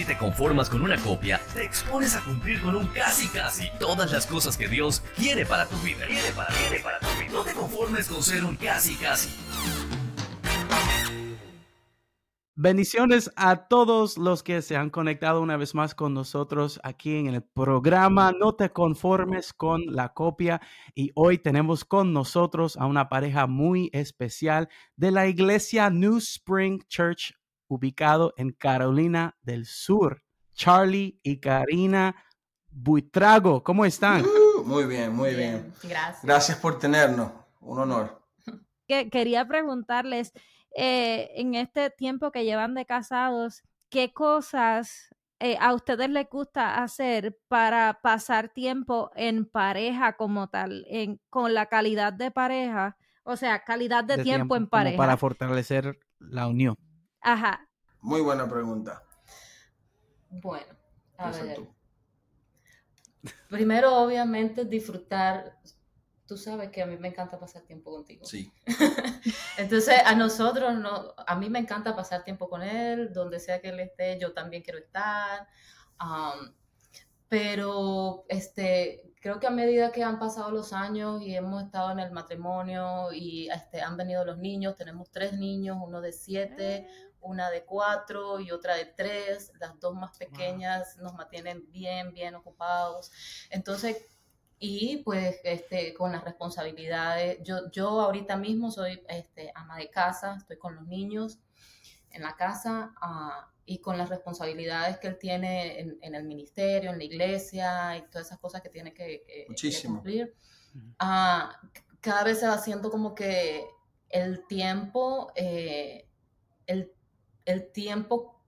Si te conformas con una copia, te expones a cumplir con un casi casi todas las cosas que Dios quiere para tu vida. Quiere para, quiere para tu vida. No te conformes con ser un casi casi. Bendiciones a todos los que se han conectado una vez más con nosotros aquí en el programa No te conformes con la copia y hoy tenemos con nosotros a una pareja muy especial de la iglesia New Spring Church ubicado en Carolina del Sur. Charlie y Karina Buitrago, ¿cómo están? Uh, muy bien, muy bien. Gracias. Gracias por tenernos. Un honor. Que, quería preguntarles, eh, en este tiempo que llevan de casados, ¿qué cosas eh, a ustedes les gusta hacer para pasar tiempo en pareja como tal, en, con la calidad de pareja? O sea, calidad de, tiempo, en pareja. Para fortalecer la unión. Ajá. Muy buena pregunta. Bueno, a ver. Primero, obviamente, disfrutar. Tú sabes que a mí me encanta pasar tiempo contigo. Sí. Entonces, a nosotros, no, a mí me encanta pasar tiempo con él, donde sea que él esté, yo también quiero estar. pero este, creo que a medida que han pasado los años y hemos estado en el matrimonio y este, han venido los niños, tenemos tres niños, uno de siete, una de cuatro y otra de tres. Las dos más pequeñas nos mantienen bien, bien ocupados. Entonces, y pues este, con las responsabilidades, yo, yo ahorita mismo soy este, ama de casa, estoy con los niños en la casa uh, y con las responsabilidades que él tiene en, en, el ministerio, en la iglesia y todas esas cosas que tiene que, que, que cumplir. Uh, cada vez se va haciendo como que el tiempo, eh, el el tiempo,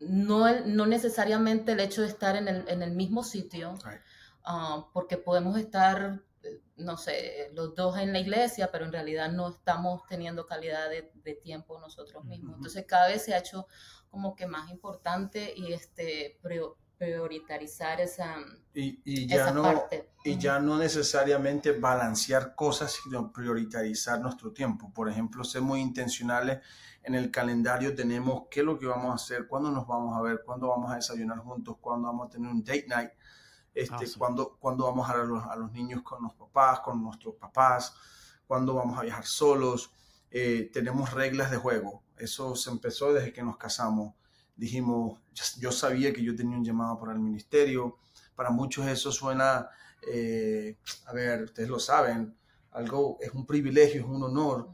no, no necesariamente el hecho de estar en el, en el mismo sitio, ah, porque podemos estar, eh, no sé, los dos en la iglesia, pero en realidad no estamos teniendo calidad de, tiempo nosotros mismos. Entonces cada vez se ha hecho como que más importante y este priorizar esa, y, ya no, parte. Y ya no necesariamente balancear cosas, sino priorizar nuestro tiempo. Por ejemplo, ser muy intencionales en el calendario tenemos qué es lo que vamos a hacer, cuándo nos vamos a ver, cuándo vamos a desayunar juntos, cuándo vamos a tener un date night, este, cuándo, cuándo, vamos a ver a los, a los, niños con los papás, con nuestros papás, cuándo vamos a viajar solos. Eh, tenemos reglas de juego. Eso se empezó desde que nos casamos. Dijimos, yo sabía que yo tenía un llamado para el ministerio. Para muchos eso suena, eh, a ver, ustedes lo saben, algo es un privilegio, es un honor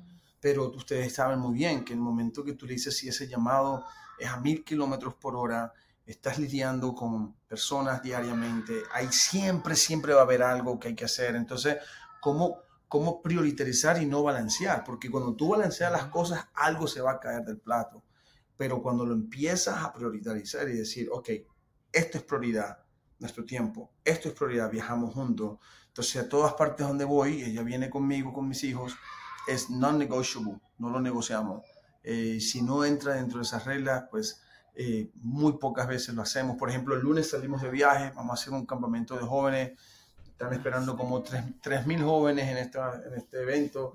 pero ustedes saben muy bien que el momento que tú le dices si ese llamado es a mil kilómetros por hora, estás lidiando con personas diariamente, hay siempre, siempre va a haber algo que hay que hacer. Entonces, ¿cómo, cómo priorizar y no balancear? Porque cuando tú balanceas las cosas, algo se va a caer del plato. Pero cuando lo empiezas a priorizar y decir, ok, esto es prioridad, nuestro tiempo, esto es prioridad, viajamos juntos. Entonces, a todas partes donde voy, ella viene conmigo, con mis hijos, es non-negotiable, no lo negociamos. Eh, si no entra dentro de esas reglas, pues eh, muy pocas veces lo hacemos. Por ejemplo, el lunes salimos de viaje, vamos a hacer un campamento de jóvenes, están esperando como 3.000 jóvenes en, esta, en este evento.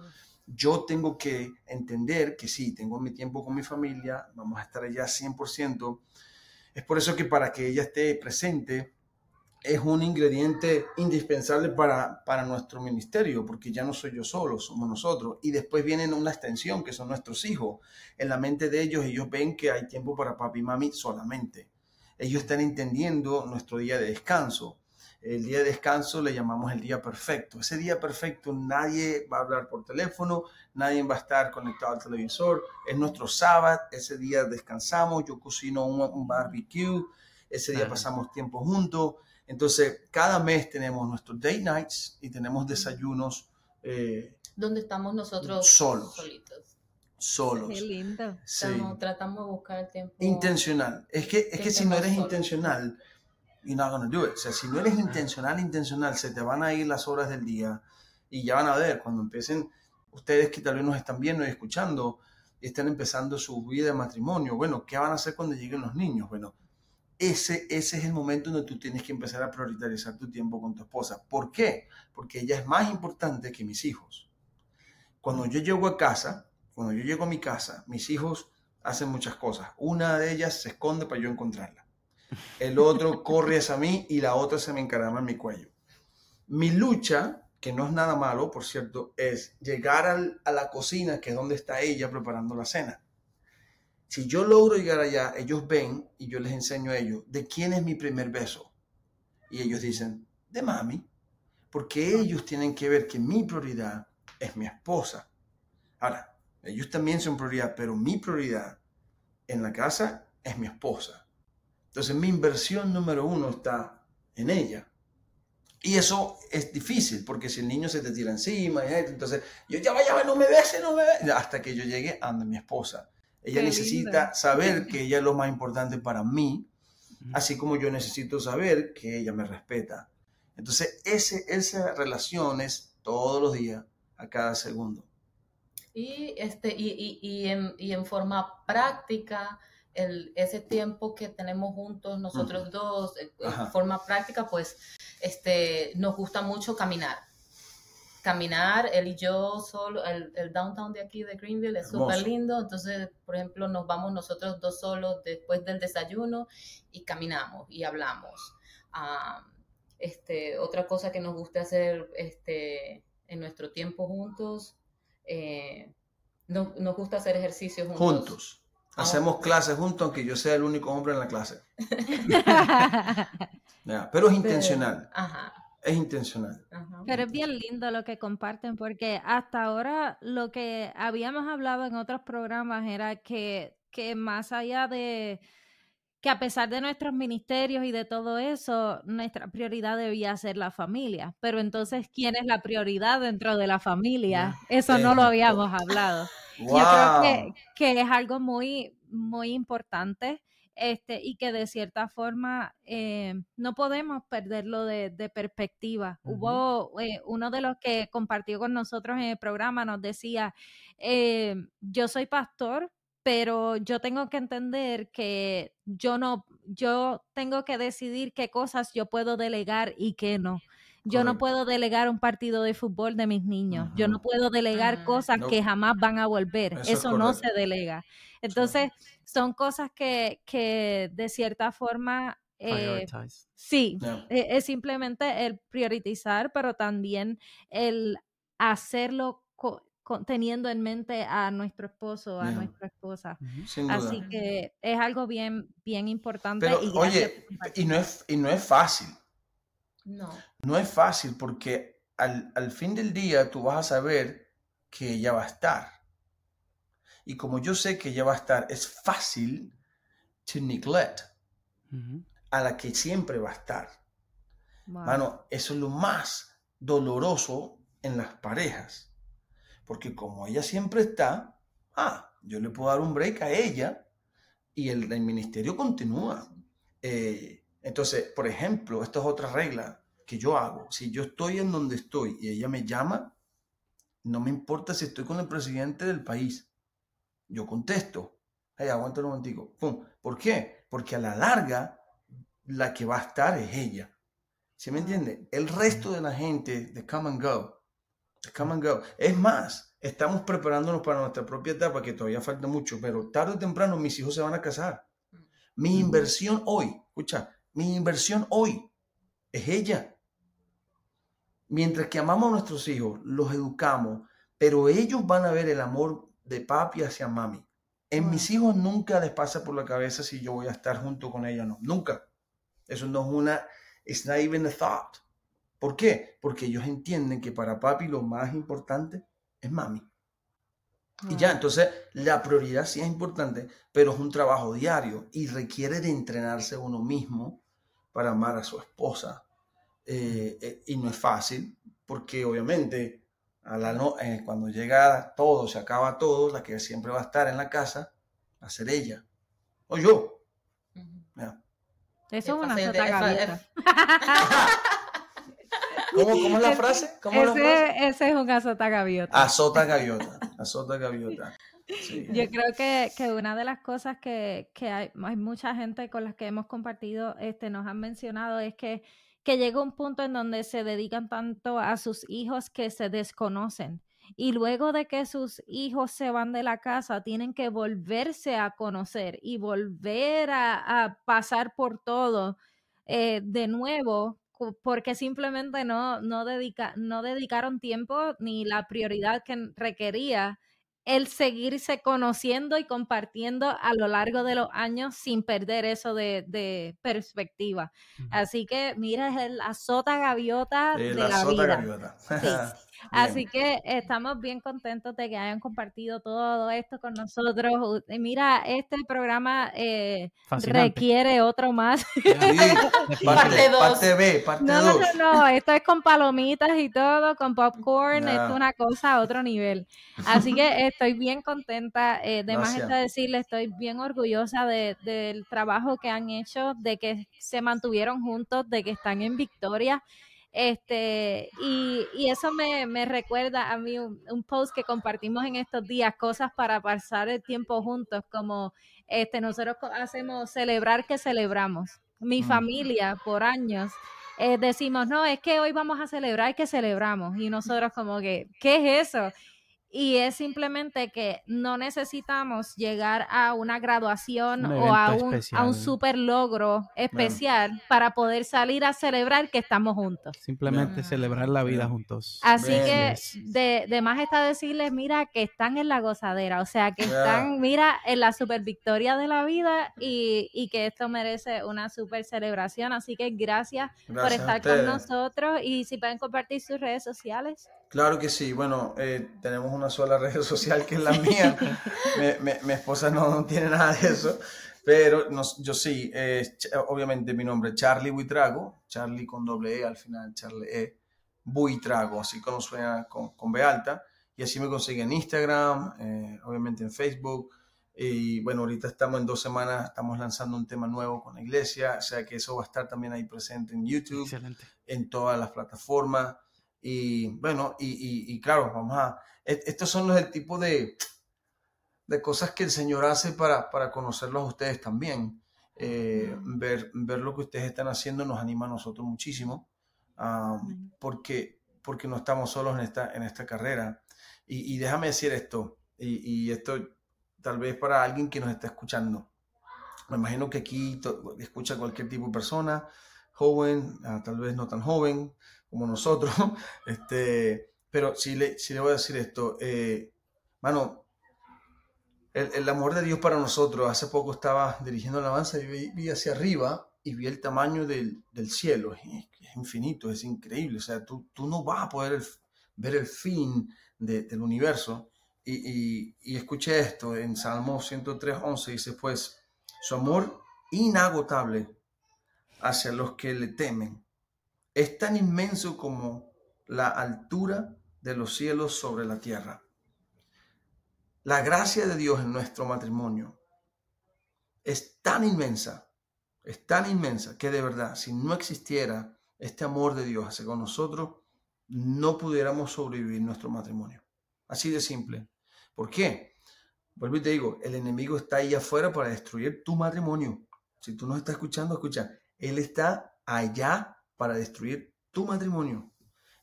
Yo tengo que entender que sí, tengo mi tiempo con mi familia, vamos a estar allá 100%. Es por eso que para que ella esté presente, es un ingrediente indispensable para, para nuestro ministerio, porque ya no soy yo solo, somos nosotros. Y después vienen una extensión, que son nuestros hijos. En la mente de ellos, ellos ven que hay tiempo para papi y mami solamente. Ellos están entendiendo nuestro día de descanso. El día de descanso le llamamos el día perfecto. Ese día perfecto nadie va a hablar por teléfono, nadie va a estar conectado al televisor. Es nuestro sábado, ese día descansamos, yo cocino un, un barbecue, ese día pasamos tiempo juntos entonces, cada mes tenemos nuestros date nights y tenemos desayunos. Eh, donde estamos nosotros solos. Solitos. solos. Qué lindo. tratamos de buscar el tiempo. Intencional. Es que, es que si no eres intencional, you're not gonna do it. O sea, si no eres intencional, intencional, se te van a ir las horas del día y ya van a ver cuando empiecen ustedes que tal vez nos están viendo y escuchando y están empezando su vida de matrimonio. Bueno, ¿qué van a hacer cuando lleguen los niños? Bueno, ese, ese es el momento donde tú tienes que empezar a priorizar tu tiempo con tu esposa. ¿Por qué? Porque ella es más importante que mis hijos. Cuando yo llego a casa, cuando yo llego a mi casa, mis hijos hacen muchas cosas. Una de ellas se esconde para yo encontrarla. El otro corre hacia mí y la otra se me encarama en mi cuello. Mi lucha, que no es nada malo, por cierto, es llegar a la cocina, que es donde está ella preparando la cena. Si yo logro llegar allá, ellos ven y yo les enseño a ellos de quién es mi primer beso. Y ellos dicen, de mami. Porque ellos tienen que ver que mi prioridad es mi esposa. Ahora, ellos también son prioridad, pero mi prioridad en la casa es mi esposa. Entonces mi inversión número uno está en ella. Y eso es difícil, porque si el niño se te tira encima, entonces yo ya vaya, no me bese, no me bese, hasta que yo llegue a mi esposa. Ella necesita saber que ella es lo más importante para mí, así como yo necesito saber que ella me respeta. Entonces, ese, esa relación es todos los días, a cada segundo. Y, este, y, y, en, y en, forma práctica, el, ese tiempo que tenemos juntos nosotros dos, eh, en forma práctica, pues este, nos gusta mucho caminar. Caminar, él y yo solo, el, el downtown de aquí de Greenville es súper lindo, entonces, por ejemplo, nos vamos nosotros dos solos después del desayuno y caminamos y hablamos. este, otra cosa que nos gusta hacer este, en nuestro tiempo juntos eh, nos, gusta hacer ejercicios juntos. Juntos. Hacemos clases juntos, aunque yo sea el único hombre en la clase. pero es intencional. Es intencional. Pero es bien lindo lo que comparten, porque hasta ahora lo que habíamos hablado en otros programas era que, que más allá de que a pesar de nuestros ministerios y de todo eso, nuestra prioridad debía ser la familia. Pero entonces, ¿quién es la prioridad dentro de la familia? Eso no lo habíamos hablado. Yo creo que, es algo muy, muy importante este, y que de cierta forma eh, no podemos perderlo de, perspectiva. Hubo eh, uno de los que compartió con nosotros en el programa, nos decía, eh, yo soy pastor, pero yo tengo que entender que yo no, yo tengo que decidir qué cosas yo puedo delegar y qué no. Yo no puedo delegar un partido de fútbol de mis niños. Yo no puedo delegar cosas que jamás van a volver. Eso, no se delega. Entonces, son cosas que, que de cierta forma eh, sí, e, es simplemente el priorizar, pero también el hacerlo teniendo en mente a nuestro esposo, a nuestra esposa. Así que es algo bien, bien importante. y oye, y no, es, y no es fácil. No. No es fácil porque al, al, fin del día tú vas a saber que ella va a estar. Y como yo sé que ella va a estar, es fácil to neglect a la que siempre va a estar. Mano, eso es lo más doloroso en las parejas porque como ella siempre está, ah, yo le puedo dar un break a ella y el, ministerio continúa. Eh, entonces, por ejemplo, esta es otra regla que yo hago. Si yo estoy en donde estoy y ella me llama, no me importa si estoy con el presidente del país. Yo contesto. Hey, aguanta un momentico. Pum. ¿Por qué? Porque a la larga, la que va a estar es ella. ¿Sí me entiende? El resto de la gente de Come and Go Come and go. Es más, estamos preparándonos para nuestra propia etapa, que todavía falta mucho, pero tarde o temprano mis hijos se van a casar. Mi inversión hoy, escucha, mi inversión hoy es ella. Mientras que amamos a nuestros hijos, los educamos, pero ellos van a ver el amor de papi hacia mami. En mis hijos nunca les pasa por la cabeza si yo voy a estar junto con ella o no. Nunca. Eso no es una, it's not even a thought. ¿Por qué? Porque ellos entienden que para papi lo más importante es mami. Y ya, entonces la prioridad sí es importante, pero es un trabajo diario y requiere de entrenarse uno mismo para amar a su esposa. Eh, eh, y no es fácil, porque obviamente a la no, eh, cuando llega todo, se acaba todo, la que siempre va a estar en la casa, va a ser ella. O yo. Eso es, una sota gaviota. ¿Cómo, ¿Cómo, es la frase? ¿Cómo ese, frase? ese, es un azota gaviota. Azota gaviota. Azota gaviota. Yo creo que, que, una de las cosas que, que hay, hay, mucha gente con las que hemos compartido, este, nos han mencionado, es que, que llega un punto en donde se dedican tanto a sus hijos que se desconocen. Y luego de que sus hijos se van de la casa, tienen que volverse a conocer y volver a, pasar por todo eh, de nuevo porque simplemente no, no, dedica, no dedicaron tiempo ni la prioridad que requería el seguirse conociendo y compartiendo a lo largo de los años sin perder eso de, perspectiva. Así que mira, es el azota gaviota de la, vida. Gaviota. Así que estamos bien contentos de que hayan compartido todo esto con nosotros. Mira, este programa eh, requiere otro más. parte, parte B, parte no, no, no, no, esto es con palomitas y todo, con popcorn, esto es una cosa a otro nivel. Así que estoy bien contenta. Eh, de más está decirle, estoy bien orgullosa de, del trabajo que han hecho, de que se mantuvieron juntos, de que están en victoria. Este, y, y eso me, me, recuerda a mí un, post que compartimos en estos días, cosas para pasar el tiempo juntos, como este, nosotros hacemos celebrar que celebramos. Mi mm. familia por años eh, decimos, no, es que hoy vamos a celebrar que celebramos. Y nosotros como que, ¿qué es eso? Y es simplemente que no necesitamos llegar a una graduación o a un, a un, super logro especial para poder salir a celebrar que estamos juntos. Simplemente celebrar la vida juntos. Así que de, de, más está decirles, mira, que están en la gozadera, o sea, que están, mira, en la super victoria de la vida y, y que esto merece una super celebración. Así que gracias, por estar con nosotros y si pueden compartir sus redes sociales. Claro que sí. Bueno, eh, tenemos una sola red social que es la mía. mi, esposa no, tiene nada de eso. Pero yo sí, eh, obviamente mi nombre es Charlie Buitrago, Charlie con doble E al final, Charlie E. Buitrago, así como suena con, con B alta. Y así me consiguen en Instagram, eh, obviamente en Facebook. Y bueno, ahorita estamos en dos semanas, estamos lanzando un tema nuevo con la iglesia, o sea que eso va a estar también ahí presente en YouTube, en todas las plataformas. Y bueno, y, y, claro, vamos a... E, estos son los el tipo de, de cosas que el Señor hace para, para conocerlos a ustedes también. Eh, ver, ver lo que ustedes están haciendo nos anima a nosotros muchísimo, porque, porque no estamos solos en esta, en esta carrera. Y, y déjame decir esto, y, y, esto tal vez para alguien que nos está escuchando. Me imagino que aquí escucha cualquier tipo de persona, joven, ah, tal vez no tan joven, como nosotros, este, pero si le, si le voy a decir esto, eh, mano, el, amor de Dios para nosotros, hace poco estaba dirigiendo la alabanza y vi, hacia arriba y vi el tamaño del, del cielo, es, infinito, es increíble, o sea, tú, tú no vas a poder ver el fin del universo. Y, y, y, escuché esto en Salmo 103, 11, dice pues, su amor inagotable hacia los que le temen es tan inmenso como la altura de los cielos sobre la tierra. La gracia de Dios en nuestro matrimonio es tan inmensa, es tan inmensa que de verdad, si no existiera este amor de Dios hacia con nosotros, no pudiéramos sobrevivir nuestro matrimonio. Así de simple. ¿Por qué? Vuelvo y te digo, el enemigo está ahí afuera para destruir tu matrimonio. Si tú no estás escuchando, escucha. Él está allá para destruir tu matrimonio.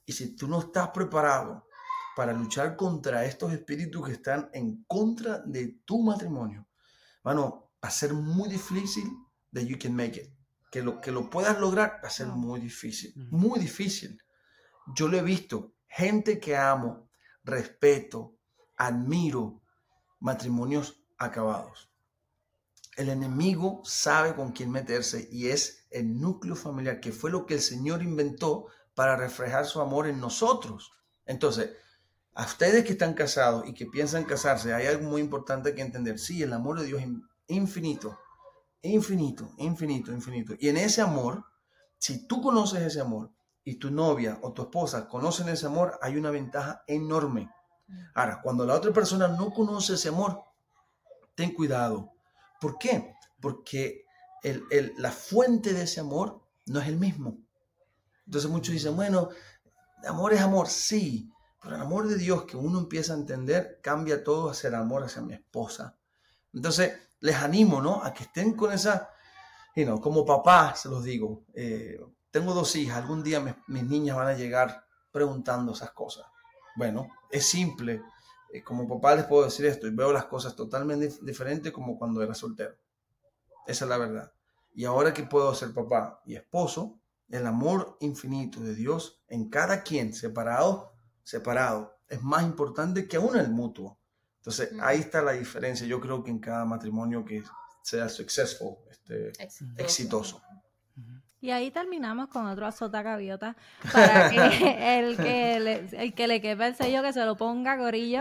Y si tú no estás preparado para luchar contra estos espíritus que están en contra de tu matrimonio, bueno, va a ser muy difícil de you can make it. Que lo, que lo puedas lograr va a ser muy difícil, muy difícil. Yo lo he visto, gente que amo, respeto, admiro, matrimonios acabados. El enemigo sabe con quién meterse y es el núcleo familiar, que fue lo que el Señor inventó para reflejar su amor en nosotros. Entonces, a ustedes que están casados y que piensan casarse, hay algo muy importante que entender. Sí, el amor de Dios es infinito, infinito, infinito, infinito. Y en ese amor, si tú conoces ese amor y tu novia o tu esposa conocen ese amor, hay una ventaja enorme. Ahora, cuando la otra persona no conoce ese amor, ten cuidado. ¿Por qué? Porque la fuente de ese amor no es el mismo. Entonces muchos dicen, bueno, amor es amor, sí, pero el amor de Dios que uno empieza a entender cambia todo hacia el amor hacia mi esposa. Entonces les animo, ¿no? A que estén con esa, y no, como papá se los digo, eh, tengo dos hijas, algún día mis niñas van a llegar preguntando esas cosas. Bueno, es simple. Eh, como papá les puedo decir esto y veo las cosas totalmente diferentes como cuando era soltero. Esa es la verdad. Y ahora que puedo ser papá y esposo, el amor infinito de Dios en cada quien, separado, separado, es más importante que aún el mutuo. Entonces, ahí está la diferencia. Yo creo que en cada matrimonio que sea successful, este, exitoso. Y ahí terminamos con otro azota gaviota para que el que le, el que le quepa el sello que se lo ponga gorillo.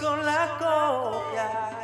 con la copia.